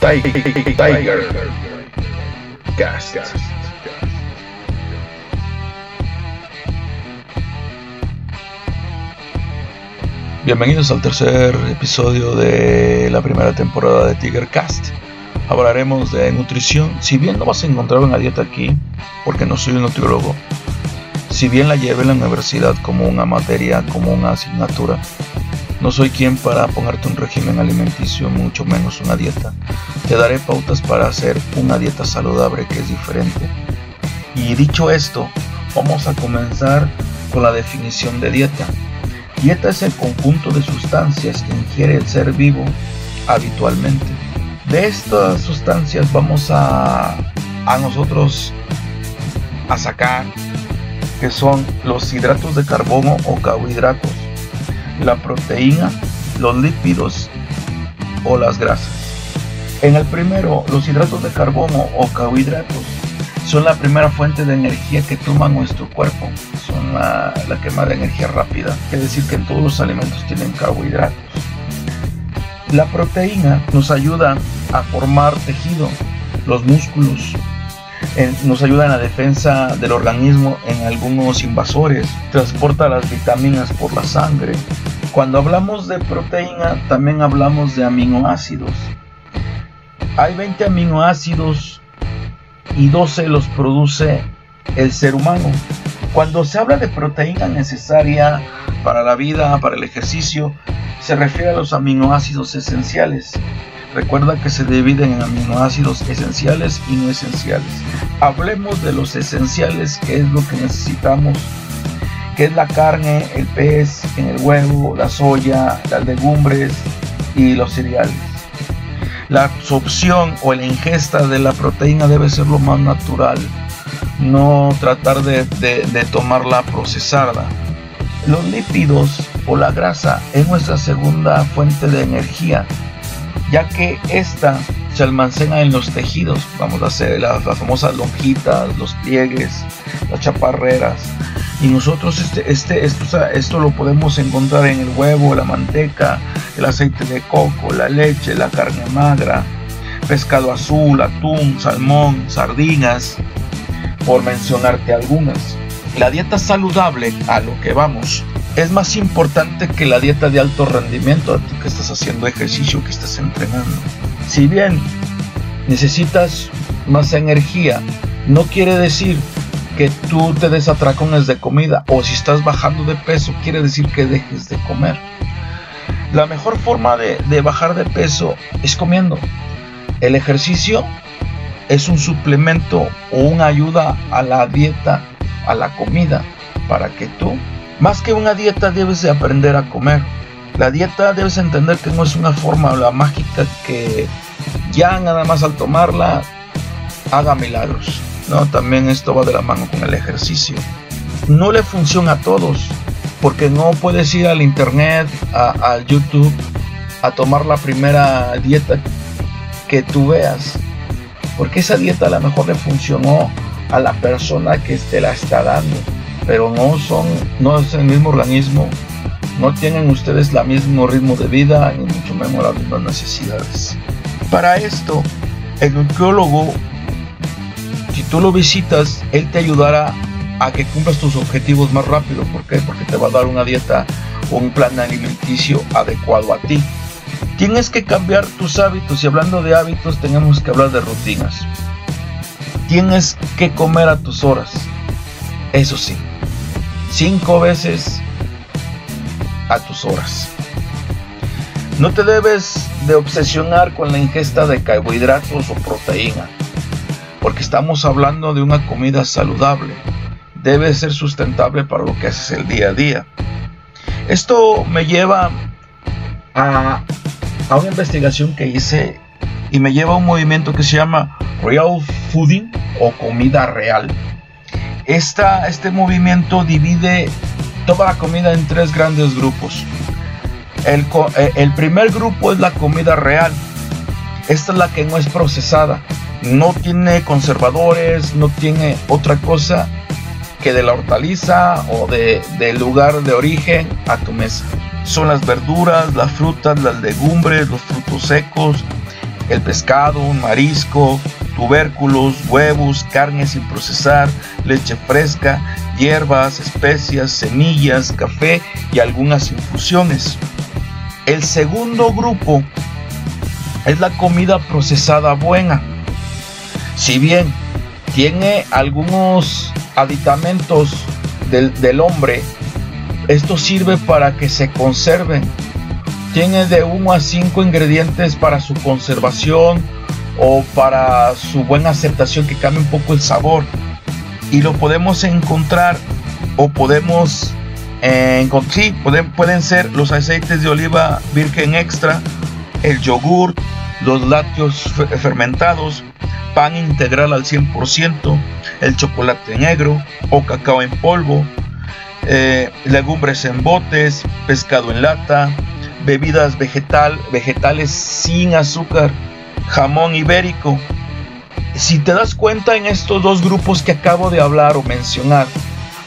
Tiger Cast. Bienvenidos al tercer episodio de la primera temporada de Tiger Cast. Hablaremos de nutrición. Si bien no vas a encontrar una dieta aquí, porque no soy un nutriólogo, si bien la llevé en la universidad como una materia, como una asignatura, no soy quien para ponerte un régimen alimenticio, mucho menos una dieta. Te daré pautas para hacer una dieta saludable que es diferente. Y dicho esto, vamos a comenzar con la definición de dieta. Dieta es el conjunto de sustancias que ingiere el ser vivo habitualmente. De estas sustancias vamos a, a nosotros a sacar que son los hidratos de carbono o carbohidratos la proteína, los lípidos o las grasas. En el primero, los hidratos de carbono o carbohidratos son la primera fuente de energía que toma nuestro cuerpo. Son la, quema de energía rápida. Quiere decir que todos los alimentos tienen carbohidratos. La proteína nos ayuda a formar tejido, los músculos, nos ayuda en la defensa del organismo en algunos invasores, transporta las vitaminas por la sangre, cuando hablamos de proteína, también hablamos de aminoácidos. Hay 20 aminoácidos y 12 los produce el ser humano. Cuando se habla de proteína necesaria para la vida, para el ejercicio, se refiere a los aminoácidos esenciales. Recuerda que se dividen en aminoácidos esenciales y no esenciales. Hablemos de los esenciales, que es lo que necesitamos que es la carne, el pez, el huevo, la soya, las legumbres y los cereales. La absorción o la ingesta de la proteína debe ser lo más natural, no tratar de tomarla procesada. Los lípidos o la grasa es nuestra segunda fuente de energía, ya que esta se almacena en los tejidos. Vamos a hacer las, las famosas lonjitas, los pliegues, las chaparreras, y nosotros este, este, esto, esto lo podemos encontrar en el huevo, la manteca, el aceite de coco, la leche, la carne magra, pescado azul, atún, salmón, sardinas, por mencionarte algunas. La dieta saludable, a lo que vamos, es más importante que la dieta de alto rendimiento ti que estás haciendo ejercicio, que estás entrenando. Si bien necesitas más energía, no quiere decir que tú te des atracones de comida o si estás bajando de peso quiere decir que dejes de comer. La mejor forma de, de bajar de peso es comiendo. El ejercicio es un suplemento o una ayuda a la dieta, a la comida, para que tú, más que una dieta, debes de aprender a comer. La dieta debes entender que no es una fórmula mágica que ya nada más al tomarla haga milagros. ¿no? También esto va de la mano con el ejercicio. No le funciona a todos, porque no puedes ir al internet, a, YouTube, a tomar la primera dieta que tú veas. Porque esa dieta a lo mejor le funcionó a la persona que te la está dando, pero no son, no es el mismo organismo, no tienen ustedes el mismo ritmo de vida, ni mucho menos las mismas necesidades. Para esto, el nutriólogo si tú lo visitas, él te ayudará a que cumplas tus objetivos más rápido. ¿Por qué? Porque te va a dar una dieta o un plan alimenticio adecuado a ti. Tienes que cambiar tus hábitos y hablando de hábitos tenemos que hablar de rutinas. Tienes que comer a tus horas. Eso sí, cinco veces a tus horas. No te debes de obsesionar con la ingesta de carbohidratos o proteína porque estamos hablando de una comida saludable. Debe ser sustentable para lo que haces el día a día. Esto me lleva a, una investigación que hice y me lleva a un movimiento que se llama Real Fooding o comida real. Esta, este movimiento divide toda la comida en tres grandes grupos. El, eh, el primer grupo es la comida real. Esta es la que no es procesada no tiene conservadores, no tiene otra cosa que de la hortaliza o de, del lugar de origen a tu mesa. Son las verduras, las frutas, las legumbres, los frutos secos, el pescado, marisco, tubérculos, huevos, carne sin procesar, leche fresca, hierbas, especias, semillas, café y algunas infusiones. El segundo grupo es la comida procesada buena. Si bien tiene algunos aditamentos del, hombre, esto sirve para que se conserven. Tiene de 1 a 5 ingredientes para su conservación o para su buena aceptación que cambie un poco el sabor. Y lo podemos encontrar o podemos eh, encontrar, sí, pueden, pueden ser los aceites de oliva virgen extra, el yogur, los lácteos fermentados, pan integral al 100%, el chocolate negro o cacao en polvo, eh, legumbres en botes, pescado en lata, bebidas vegetal, vegetales sin azúcar, jamón ibérico. Si te das cuenta en estos dos grupos que acabo de hablar o mencionar,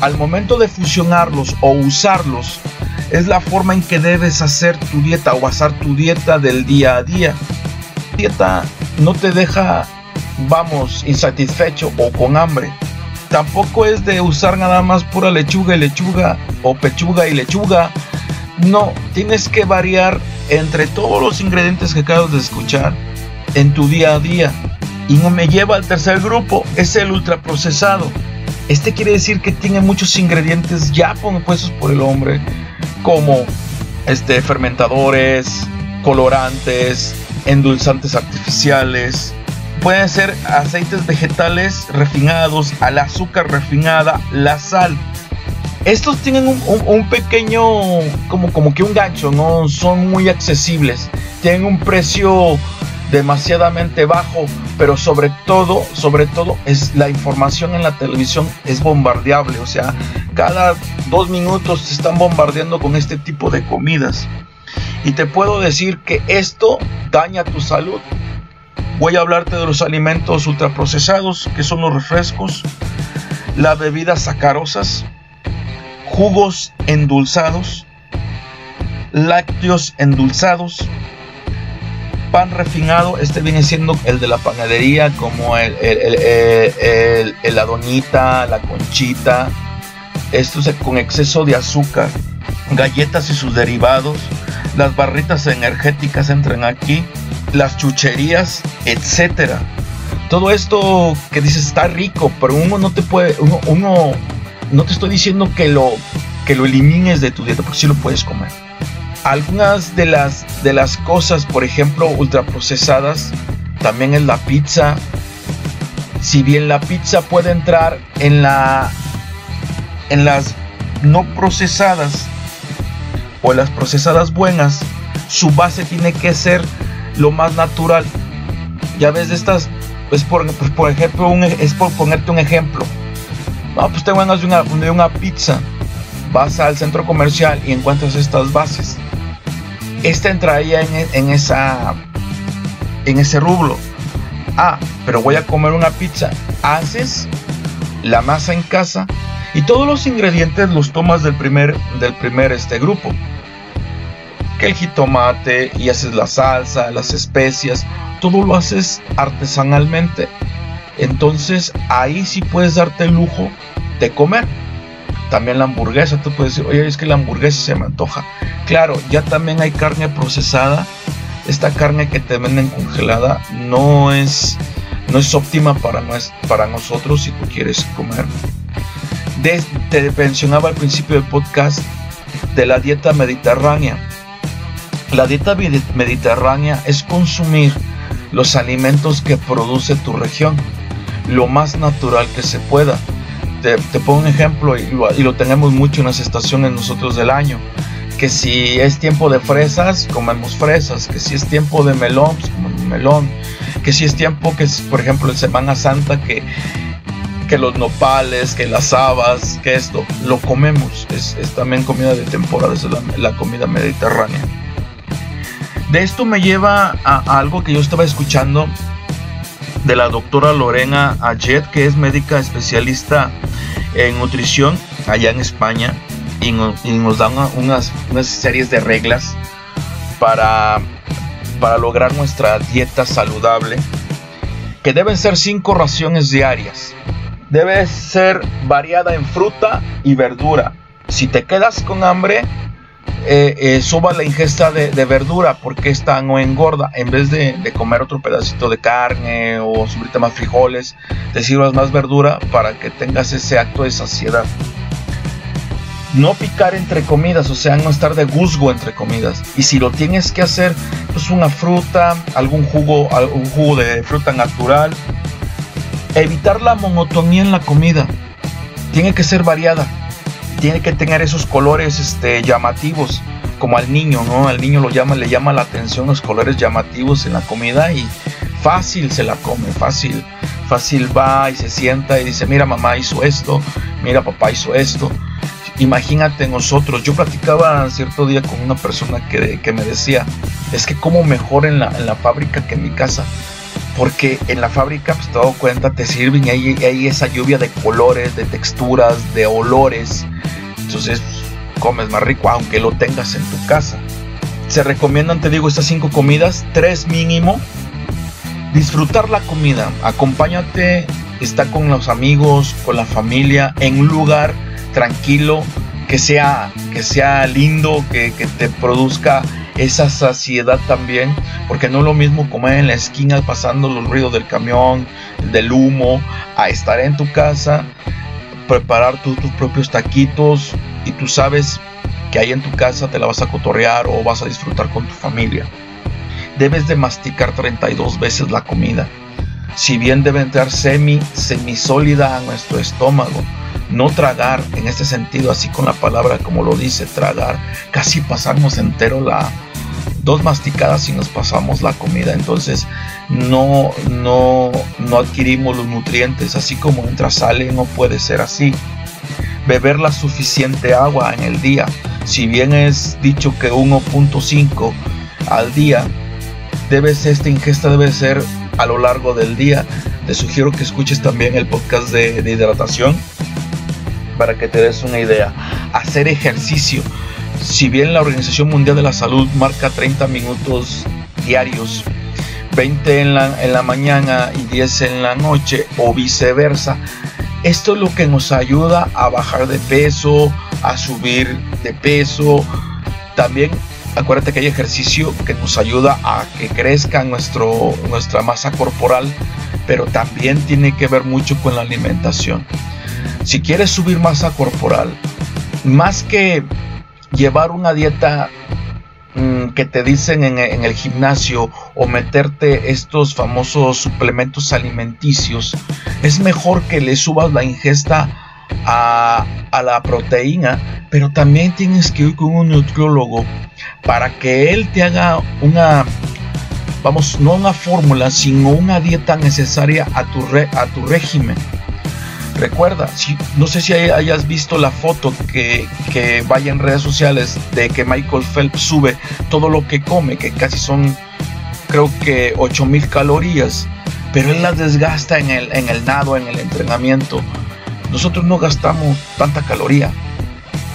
al momento de fusionarlos o usarlos, es la forma en que debes hacer tu dieta o basar tu dieta del día a día. Dieta no te deja, vamos, insatisfecho o con hambre. Tampoco es de usar nada más pura lechuga y lechuga o pechuga y lechuga. No, tienes que variar entre todos los ingredientes que acabas de escuchar en tu día a día. Y me lleva al tercer grupo, es el ultraprocesado. Este quiere decir que tiene muchos ingredientes ya puestos por el hombre, como este, fermentadores, colorantes, endulzantes artificiales. Pueden ser aceites vegetales refinados, al azúcar refinada, la sal. Estos tienen un, pequeño, como, como que un gancho, no son muy accesibles. Tienen un precio demasiadamente bajo, pero sobre todo, sobre todo es la información en la televisión es bombardeable, o sea, cada dos minutos se están bombardeando con este tipo de comidas. Y te puedo decir que esto daña tu salud. Voy a hablarte de los alimentos ultraprocesados, que son los refrescos, las bebidas sacarosas, jugos endulzados, lácteos endulzados, pan refinado, este viene siendo el de la panadería, como el, el, la donita, la conchita, esto es con exceso de azúcar, galletas y sus derivados, las barritas energéticas entran aquí, las chucherías, etcétera. Todo esto que dices está rico, pero uno no te puede, uno, uno no te estoy diciendo que lo, que lo elimines de tu dieta, porque sí lo puedes comer algunas de las, de las cosas, por ejemplo, ultraprocesadas, también es la pizza. Si bien la pizza puede entrar en, la, en las no procesadas o las procesadas buenas, su base tiene que ser lo más natural. Ya ves estas, pues por, por ejemplo, es por ponerte un ejemplo. No, pues te ganas de una, de una pizza. Vas al centro comercial y encuentras estas bases esta entraría en, esa, en ese rublo. Ah, pero voy a comer una pizza. Haces la masa en casa y todos los ingredientes los tomas del primer, del primer este grupo. Que el jitomate y haces la salsa, las especias, todo lo haces artesanalmente. Entonces ahí sí puedes darte el lujo de comer. También la hamburguesa, tú puedes decir, oye, es que la hamburguesa se me antoja. Claro, ya también hay carne procesada. Esta carne que te venden congelada no es, no es óptima para, para nosotros si tú quieres comer. te mencionaba al principio del podcast de la dieta mediterránea. La dieta mediterránea es consumir los alimentos que produce tu región, lo más natural que se pueda te, pongo un ejemplo y lo, tenemos mucho en las estaciones nosotros del año. Que si es tiempo de fresas, comemos fresas. Que si es tiempo de melón, pues comemos melón. Que si es tiempo que, es, por ejemplo, en Semana Santa, que, que los nopales, que las habas, que esto, lo comemos. Es, también comida de temporada, es la, comida mediterránea. De esto me lleva a, algo que yo estaba escuchando de la doctora Lorena Ayet, que es médica especialista en nutrición allá en España y nos, dan unas, unas de reglas para para lograr nuestra dieta saludable, que deben ser cinco raciones diarias. Debe ser variada en fruta y verdura. Si te quedas con hambre, eh, eh, suba la ingesta de, verdura porque esta no engorda. En vez de, comer otro pedacito de carne o subirte más frijoles, te sirvas más verdura para que tengas ese acto de saciedad. No picar entre comidas, o sea, no estar de guzgo entre comidas. Y si lo tienes que hacer, pues una fruta, algún jugo, algún jugo de fruta natural. Evitar la monotonía en la comida. Tiene que ser variada tiene que tener esos colores este, llamativos, como al niño, ¿no? Al niño lo llama, le llama la atención los colores llamativos en la comida y fácil se la come, fácil, fácil va y se sienta y dice, mira mamá hizo esto, mira papá hizo esto. Imagínate nosotros, yo platicaba cierto día con una persona que, que me decía, es que como mejor en la, en la fábrica que en mi casa porque en la fábrica, pues te cuenta, te sirven y hay, hay, esa lluvia de colores, de texturas, de olores. Entonces comes más rico aunque lo tengas en tu casa. Se recomiendan, te digo, estas cinco comidas, tres mínimo. Disfrutar la comida, acompáñate, está con los amigos, con la familia, en un lugar tranquilo, que sea, que sea lindo, que, que te produzca esa saciedad también, porque no es lo mismo comer en la esquina pasando los ruidos del camión, del humo, a estar en tu casa preparar tus propios taquitos y tú sabes que ahí en tu casa te la vas a cotorrear o vas a disfrutar con tu familia. Debes de masticar 32 veces la comida. Si bien debe entrar semi, semisólida a nuestro estómago, no tragar en este sentido, así con la palabra como lo dice, tragar, casi pasarnos entero la, dos masticadas y nos pasamos la comida. Entonces no, no, no adquirimos los nutrientes. Así como entra, sale, no puede ser así. Beber la suficiente agua en el día. Si bien es dicho que 1.5 al día, debes, esta ingesta debe ser a lo largo del día. Te sugiero que escuches también el podcast de hidratación para que te des una idea. Hacer ejercicio si bien la Organización Mundial de la Salud marca 30 minutos diarios, 20 en la, en la mañana y 10 en la noche o viceversa, esto es lo que nos ayuda a bajar de peso, a subir de peso. También acuérdate que hay ejercicio que nos ayuda a que crezca nuestro, nuestra masa corporal, pero también tiene que ver mucho con la alimentación. Si quieres subir masa corporal, más que llevar una dieta mm, que te dicen en, el gimnasio o meterte estos famosos suplementos alimenticios, es mejor que le subas la ingesta a, a, la proteína, pero también tienes que ir con un nutriólogo para que él te haga una, vamos, no una fórmula, sino una dieta necesaria a tu, a tu régimen. Recuerda, si, no sé si hayas visto la foto que, vaya en redes sociales de que Michael Phelps sube todo lo que come, que casi son creo que 8000 calorías, pero él las desgasta en el, nado, en el entrenamiento. Nosotros no gastamos tanta caloría,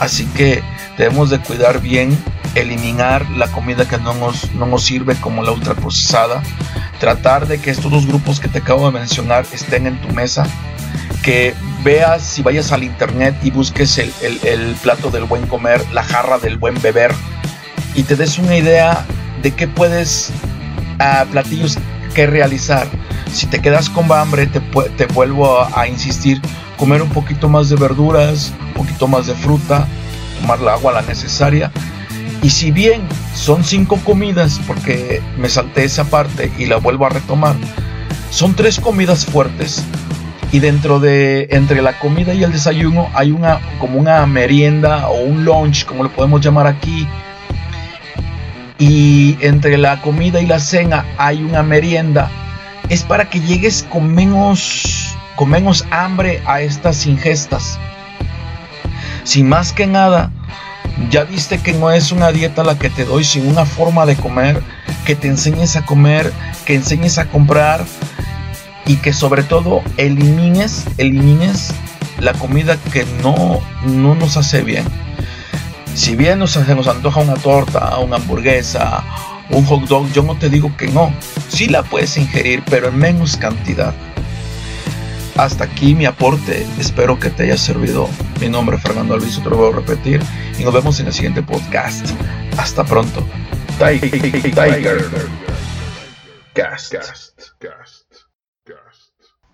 así que debemos de cuidar bien, eliminar la comida que no nos, no nos sirve como la ultraprocesada, tratar de que estos dos grupos que te acabo de mencionar estén en tu mesa que veas si vayas al internet y busques el, plato del buen comer, la jarra del buen beber y te des una idea de qué puedes, a platillos que realizar. Si te quedas con hambre, te, te vuelvo a, a, insistir, comer un poquito más de verduras, un poquito más de fruta, tomar la agua la necesaria. Y si bien son cinco comidas, porque me salté esa parte y la vuelvo a retomar, son tres comidas fuertes y dentro de entre la comida y el desayuno hay una como una merienda o un lunch como lo podemos llamar aquí. Y entre la comida y la cena hay una merienda. Es para que llegues con menos con menos hambre a estas ingestas. Sin más que nada ya viste que no es una dieta la que te doy, sino una forma de comer, que te enseñes a comer, que enseñes a comprar, y que sobre todo elimines, elimines la comida que no, no nos hace bien. Si bien nos, nos antoja una torta, una hamburguesa un hot dog, yo no te digo que no. Sí la puedes ingerir, pero en menos cantidad. Hasta aquí mi aporte, espero que te haya servido. Mi nombre es Fernando Alviso, te lo voy a repetir y nos vemos en el siguiente podcast. Hasta pronto. Tiger, Cast.